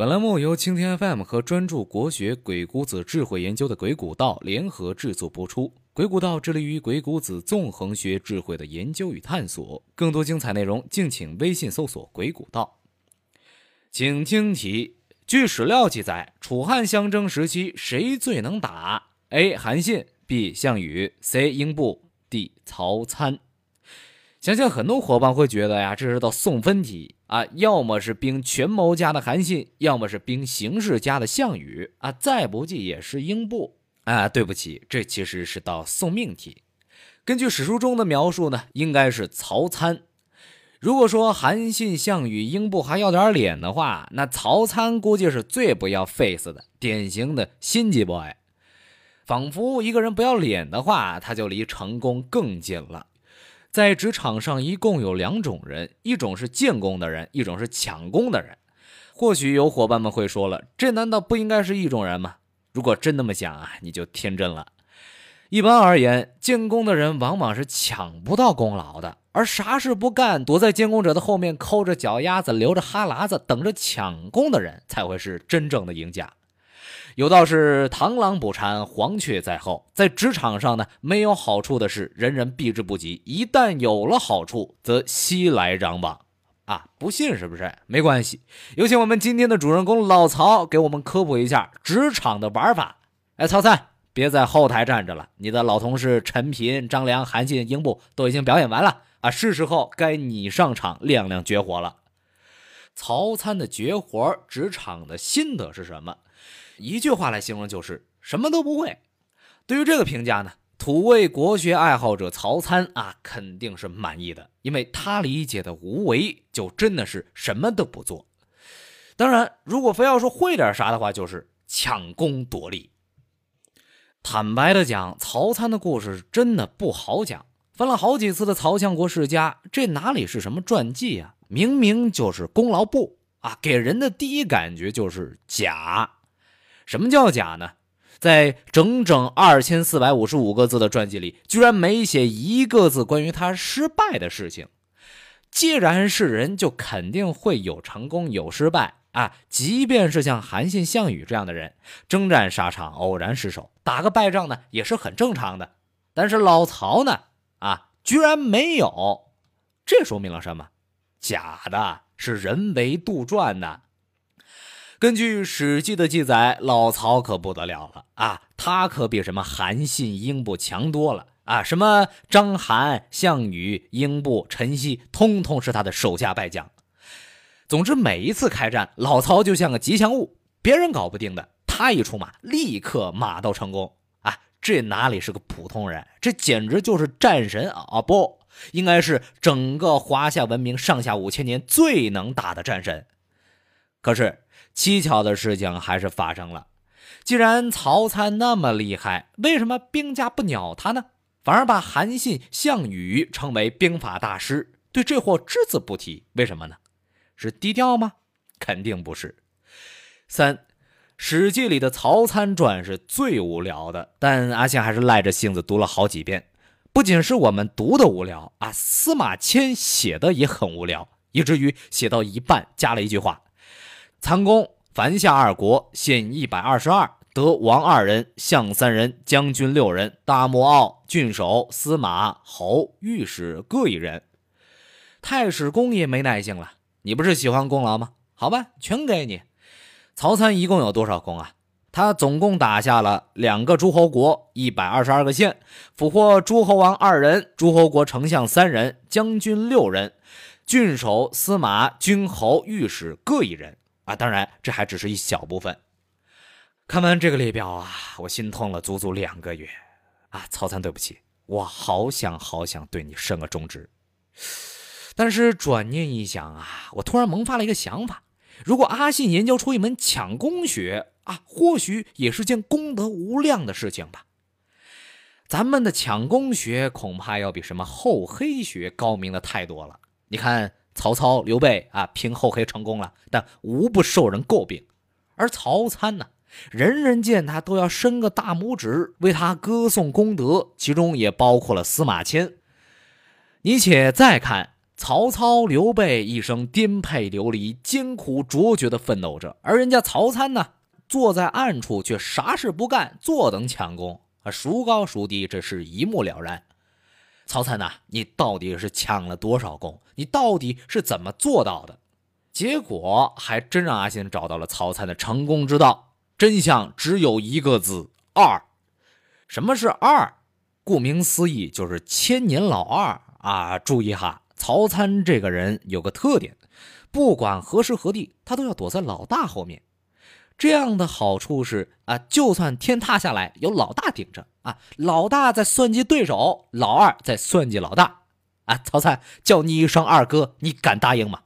本栏目由青天 FM 和专注国学《鬼谷子》智慧研究的鬼谷道联合制作播出。鬼谷道致力于鬼谷子纵横学智慧的研究与探索。更多精彩内容，敬请微信搜索“鬼谷道”。请听题：据史料记载，楚汉相争时期，谁最能打？A. 韩信 B. 项羽 C. 英布 D. 曹参。相信很多伙伴会觉得呀，这是道送分题啊，要么是兵权谋家的韩信，要么是兵形势家的项羽啊，再不济也是英布啊。对不起，这其实是道送命题。根据史书中的描述呢，应该是曹参。如果说韩信、项羽、英布还要点脸的话，那曹参估计是最不要 face 的，典型的心机 boy。仿佛一个人不要脸的话，他就离成功更近了。在职场上，一共有两种人，一种是建功的人，一种是抢功的人。或许有伙伴们会说了，这难道不应该是一种人吗？如果真那么想啊，你就天真了。一般而言，建功的人往往是抢不到功劳的，而啥事不干，躲在建功者的后面抠着脚丫子，流着哈喇子，等着抢功的人，才会是真正的赢家。有道是螳螂捕蝉，黄雀在后。在职场上呢，没有好处的事，人人避之不及；一旦有了好处，则熙来攘往。啊，不信是不是？没关系，有请我们今天的主人公老曹给我们科普一下职场的玩法。哎，曹参，别在后台站着了，你的老同事陈平、张良、韩信、英布都已经表演完了啊，是时候该你上场亮亮绝活了。曹参的绝活，职场的心得是什么？一句话来形容就是什么都不会。对于这个评价呢，土味国学爱好者曹参啊肯定是满意的，因为他理解的无为就真的是什么都不做。当然，如果非要说会点啥的话，就是抢功夺利。坦白的讲，曹参的故事真的不好讲。翻了好几次的《曹相国世家》，这哪里是什么传记啊？明明就是功劳簿啊！给人的第一感觉就是假。什么叫假呢？在整整二千四百五十五个字的传记里，居然没写一个字关于他失败的事情。既然是人，就肯定会有成功有失败啊！即便是像韩信、项羽这样的人，征战沙场偶然失手，打个败仗呢，也是很正常的。但是老曹呢，啊，居然没有，这说明了什么？假的，是人为杜撰的。根据《史记》的记载，老曹可不得了了啊！他可比什么韩信、英布强多了啊！什么章邯、项羽、英布、陈豨，通通是他的手下败将。总之，每一次开战，老曹就像个吉祥物，别人搞不定的，他一出马，立刻马到成功啊！这哪里是个普通人？这简直就是战神啊！不，应该是整个华夏文明上下五千年最能打的战神。可是。蹊跷的事情还是发生了。既然曹参那么厉害，为什么兵家不鸟他呢？反而把韩信、项羽称为兵法大师，对这货只字不提？为什么呢？是低调吗？肯定不是。三，《史记》里的曹参传是最无聊的，但阿信还是赖着性子读了好几遍。不仅是我们读的无聊啊，司马迁写的也很无聊，以至于写到一半加了一句话。参公凡下二国，县一百二十二，得王二人，相三人，将军六人，大木傲、郡守、司马、侯、御史各一人。太史公也没耐性了，你不是喜欢功劳吗？好吧，全给你。曹参一共有多少功啊？他总共打下了两个诸侯国，一百二十二个县，俘获诸侯王二人，诸侯国丞相三人，将军六人，郡守、司马、君侯、御史各一人。啊，当然，这还只是一小部分。看完这个列表啊，我心痛了足足两个月。啊，曹参，对不起，我好想好想对你伸个中指。但是转念一想啊，我突然萌发了一个想法：如果阿信研究出一门抢功学啊，或许也是件功德无量的事情吧。咱们的抢功学恐怕要比什么厚黑学高明的太多了。你看。曹操、刘备啊，凭厚黑成功了，但无不受人诟病。而曹参呢，人人见他都要伸个大拇指，为他歌颂功德，其中也包括了司马迁。你且再看曹操、刘备一生颠沛流离、艰苦卓绝的奋斗着，而人家曹参呢，坐在暗处却啥事不干，坐等抢功啊，孰高孰低，这是一目了然。曹参呐，你到底是抢了多少功？你到底是怎么做到的？结果还真让阿信找到了曹参的成功之道，真相只有一个字：二。什么是二？顾名思义，就是千年老二啊！注意哈，曹参这个人有个特点，不管何时何地，他都要躲在老大后面。这样的好处是啊，就算天塌下来，有老大顶着啊，老大在算计对手，老二在算计老大啊。曹参叫你一声二哥，你敢答应吗？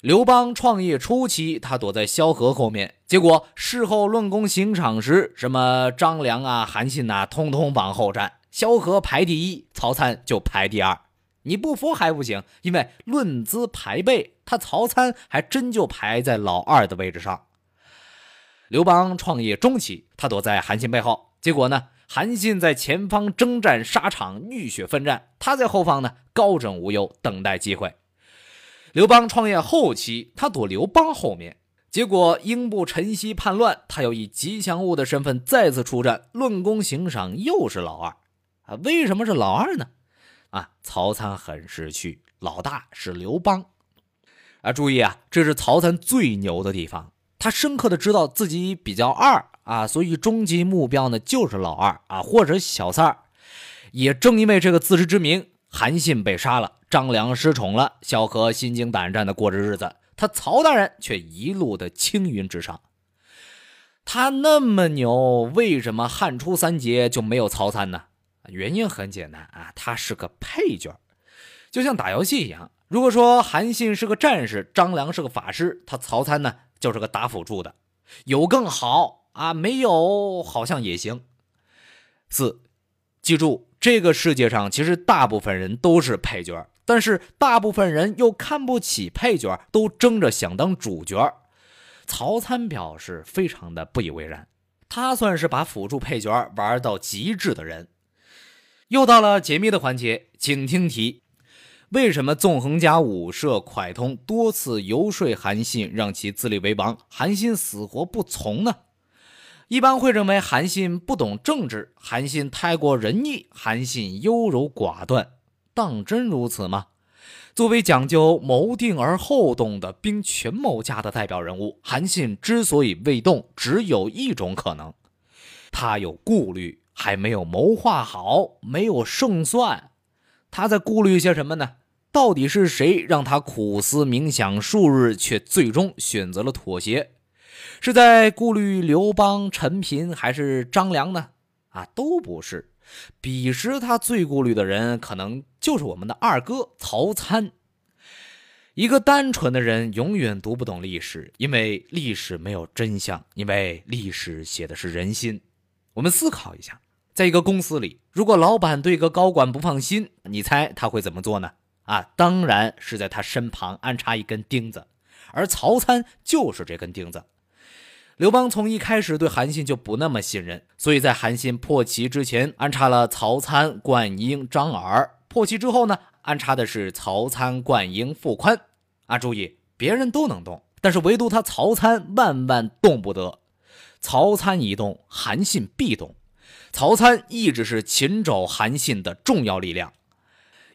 刘邦创业初期，他躲在萧何后面，结果事后论功行赏时，什么张良啊、韩信呐，通通往后站，萧何排第一，曹参就排第二。你不服还不行，因为论资排辈，他曹参还真就排在老二的位置上。刘邦创业中期，他躲在韩信背后，结果呢，韩信在前方征战沙场，浴血奋战，他在后方呢，高枕无忧，等待机会。刘邦创业后期，他躲刘邦后面，结果英布陈豨叛乱，他又以吉祥物的身份再次出战，论功行赏又是老二，啊，为什么是老二呢？啊，曹参很识趣，老大是刘邦，啊，注意啊，这是曹参最牛的地方，他深刻的知道自己比较二啊，所以终极目标呢就是老二啊，或者小三儿。也正因为这个自知之明。韩信被杀了，张良失宠了，萧何心惊胆战的过着日子，他曹大人却一路的青云直上。他那么牛，为什么汉初三杰就没有曹参呢？原因很简单啊，他是个配角，就像打游戏一样。如果说韩信是个战士，张良是个法师，他曹参呢就是个打辅助的，有更好啊，没有好像也行。四，记住。这个世界上其实大部分人都是配角，但是大部分人又看不起配角，都争着想当主角。曹参表示非常的不以为然，他算是把辅助配角玩到极致的人。又到了解密的环节，请听题：为什么纵横家武社蒯通多次游说韩信让其自立为王，韩信死活不从呢？一般会认为韩信不懂政治，韩信太过仁义，韩信优柔寡断。当真如此吗？作为讲究谋定而后动的兵权谋家的代表人物，韩信之所以未动，只有一种可能：他有顾虑，还没有谋划好，没有胜算。他在顾虑些什么呢？到底是谁让他苦思冥想数日，却最终选择了妥协？是在顾虑刘邦、陈平还是张良呢？啊，都不是。彼时他最顾虑的人，可能就是我们的二哥曹参。一个单纯的人永远读不懂历史，因为历史没有真相，因为历史写的是人心。我们思考一下，在一个公司里，如果老板对一个高管不放心，你猜他会怎么做呢？啊，当然是在他身旁安插一根钉子，而曹参就是这根钉子。刘邦从一开始对韩信就不那么信任，所以在韩信破齐之前安插了曹参、灌婴、张耳；破齐之后呢，安插的是曹参、灌婴、傅宽。啊，注意，别人都能动，但是唯独他曹参万万动不得。曹参一动，韩信必动。曹参一直是擒肘韩信的重要力量。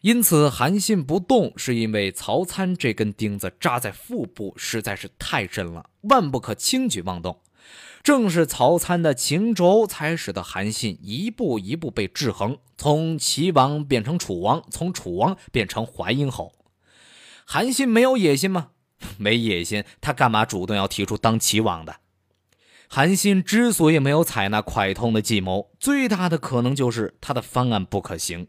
因此，韩信不动，是因为曹参这根钉子扎在腹部实在是太深了，万不可轻举妄动。正是曹参的秦肘，才使得韩信一步一步被制衡，从齐王变成楚王，从楚王变成淮阴侯。韩信没有野心吗？没野心，他干嘛主动要提出当齐王的？韩信之所以没有采纳蒯通的计谋，最大的可能就是他的方案不可行。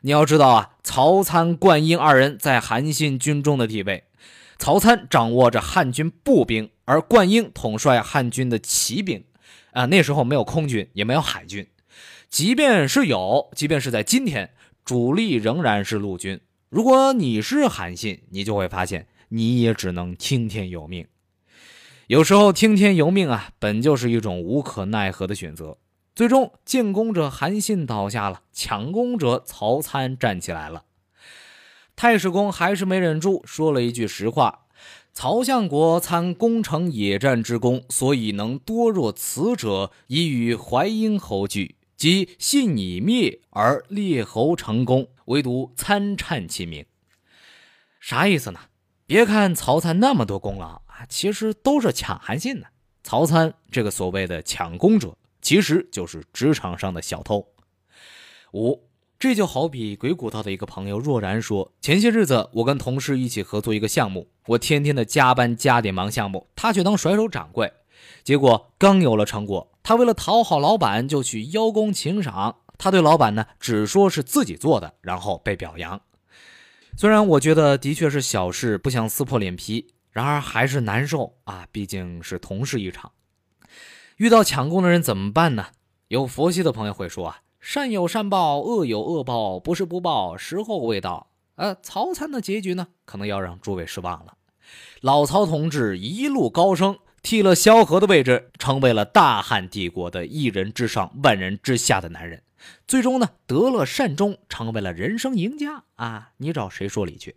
你要知道啊，曹参、灌婴二人在韩信军中的地位，曹参掌握着汉军步兵，而灌婴统帅汉军的骑兵。啊，那时候没有空军，也没有海军，即便是有，即便是在今天，主力仍然是陆军。如果你是韩信，你就会发现，你也只能听天由命。有时候听天由命啊，本就是一种无可奈何的选择。最终，进攻者韩信倒下了，抢攻者曹参站起来了。太史公还是没忍住，说了一句实话：“曹相国参攻城野战之功，所以能多若此者，以与淮阴侯俱，即信已灭而列侯成功，唯独参颤其名。”啥意思呢？别看曹参那么多功劳，其实都是抢韩信的。曹参这个所谓的抢功者，其实就是职场上的小偷。五。这就好比鬼谷道的一个朋友若然说：“前些日子我跟同事一起合作一个项目，我天天的加班加点忙项目，他却当甩手掌柜。结果刚有了成果，他为了讨好老板就去邀功请赏。他对老板呢只说是自己做的，然后被表扬。虽然我觉得的确是小事，不想撕破脸皮，然而还是难受啊，毕竟是同事一场。遇到抢功的人怎么办呢？有佛系的朋友会说啊。”善有善报，恶有恶报，不是不报，时候未到。呃，曹参的结局呢，可能要让诸位失望了。老曹同志一路高升，替了萧何的位置，成为了大汉帝国的一人之上、万人之下的男人。最终呢，得了善终，成为了人生赢家啊！你找谁说理去？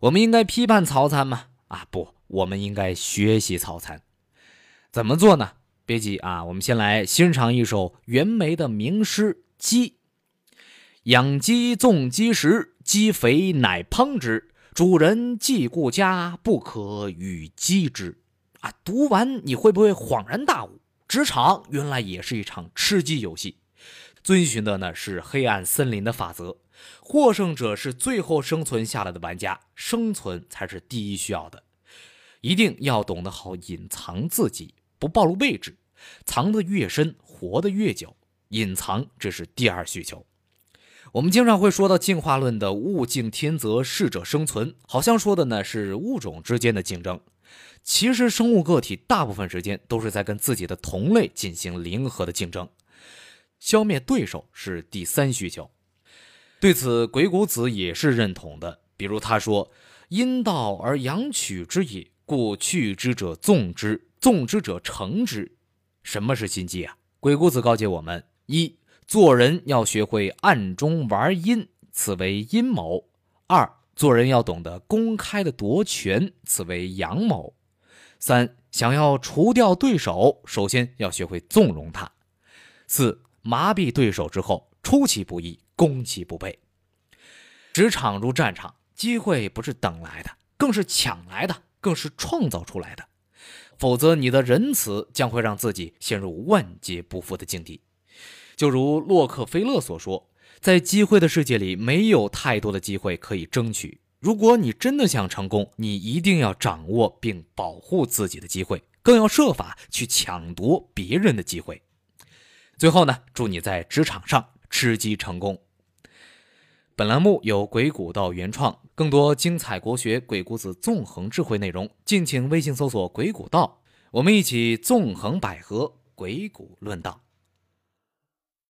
我们应该批判曹参吗？啊，不，我们应该学习曹参。怎么做呢？别急啊，我们先来欣赏一首袁枚的名诗《鸡》：养鸡纵鸡食，鸡肥乃烹之。主人既顾家，不可与鸡之。啊，读完你会不会恍然大悟？职场原来也是一场吃鸡游戏，遵循的呢是黑暗森林的法则。获胜者是最后生存下来的玩家，生存才是第一需要的。一定要懂得好隐藏自己。不暴露位置，藏得越深，活得越久。隐藏这是第二需求。我们经常会说到进化论的“物竞天择，适者生存”，好像说的呢是物种之间的竞争。其实生物个体大部分时间都是在跟自己的同类进行零和的竞争。消灭对手是第三需求。对此，鬼谷子也是认同的。比如他说：“阴道而阳取之也，故去之者纵之。”纵之者成之，什么是心机啊？鬼谷子告诫我们：一，做人要学会暗中玩阴，此为阴谋；二，做人要懂得公开的夺权，此为阳谋；三，想要除掉对手，首先要学会纵容他；四，麻痹对手之后，出其不意，攻其不备。职场如战场，机会不是等来的，更是抢来的，更是创造出来的。否则，你的仁慈将会让自己陷入万劫不复的境地。就如洛克菲勒所说，在机会的世界里，没有太多的机会可以争取。如果你真的想成功，你一定要掌握并保护自己的机会，更要设法去抢夺别人的机会。最后呢，祝你在职场上吃鸡成功。本栏目由鬼谷道原创，更多精彩国学《鬼谷子》纵横智慧内容，敬请微信搜索“鬼谷道”，我们一起纵横捭阖，鬼谷论道。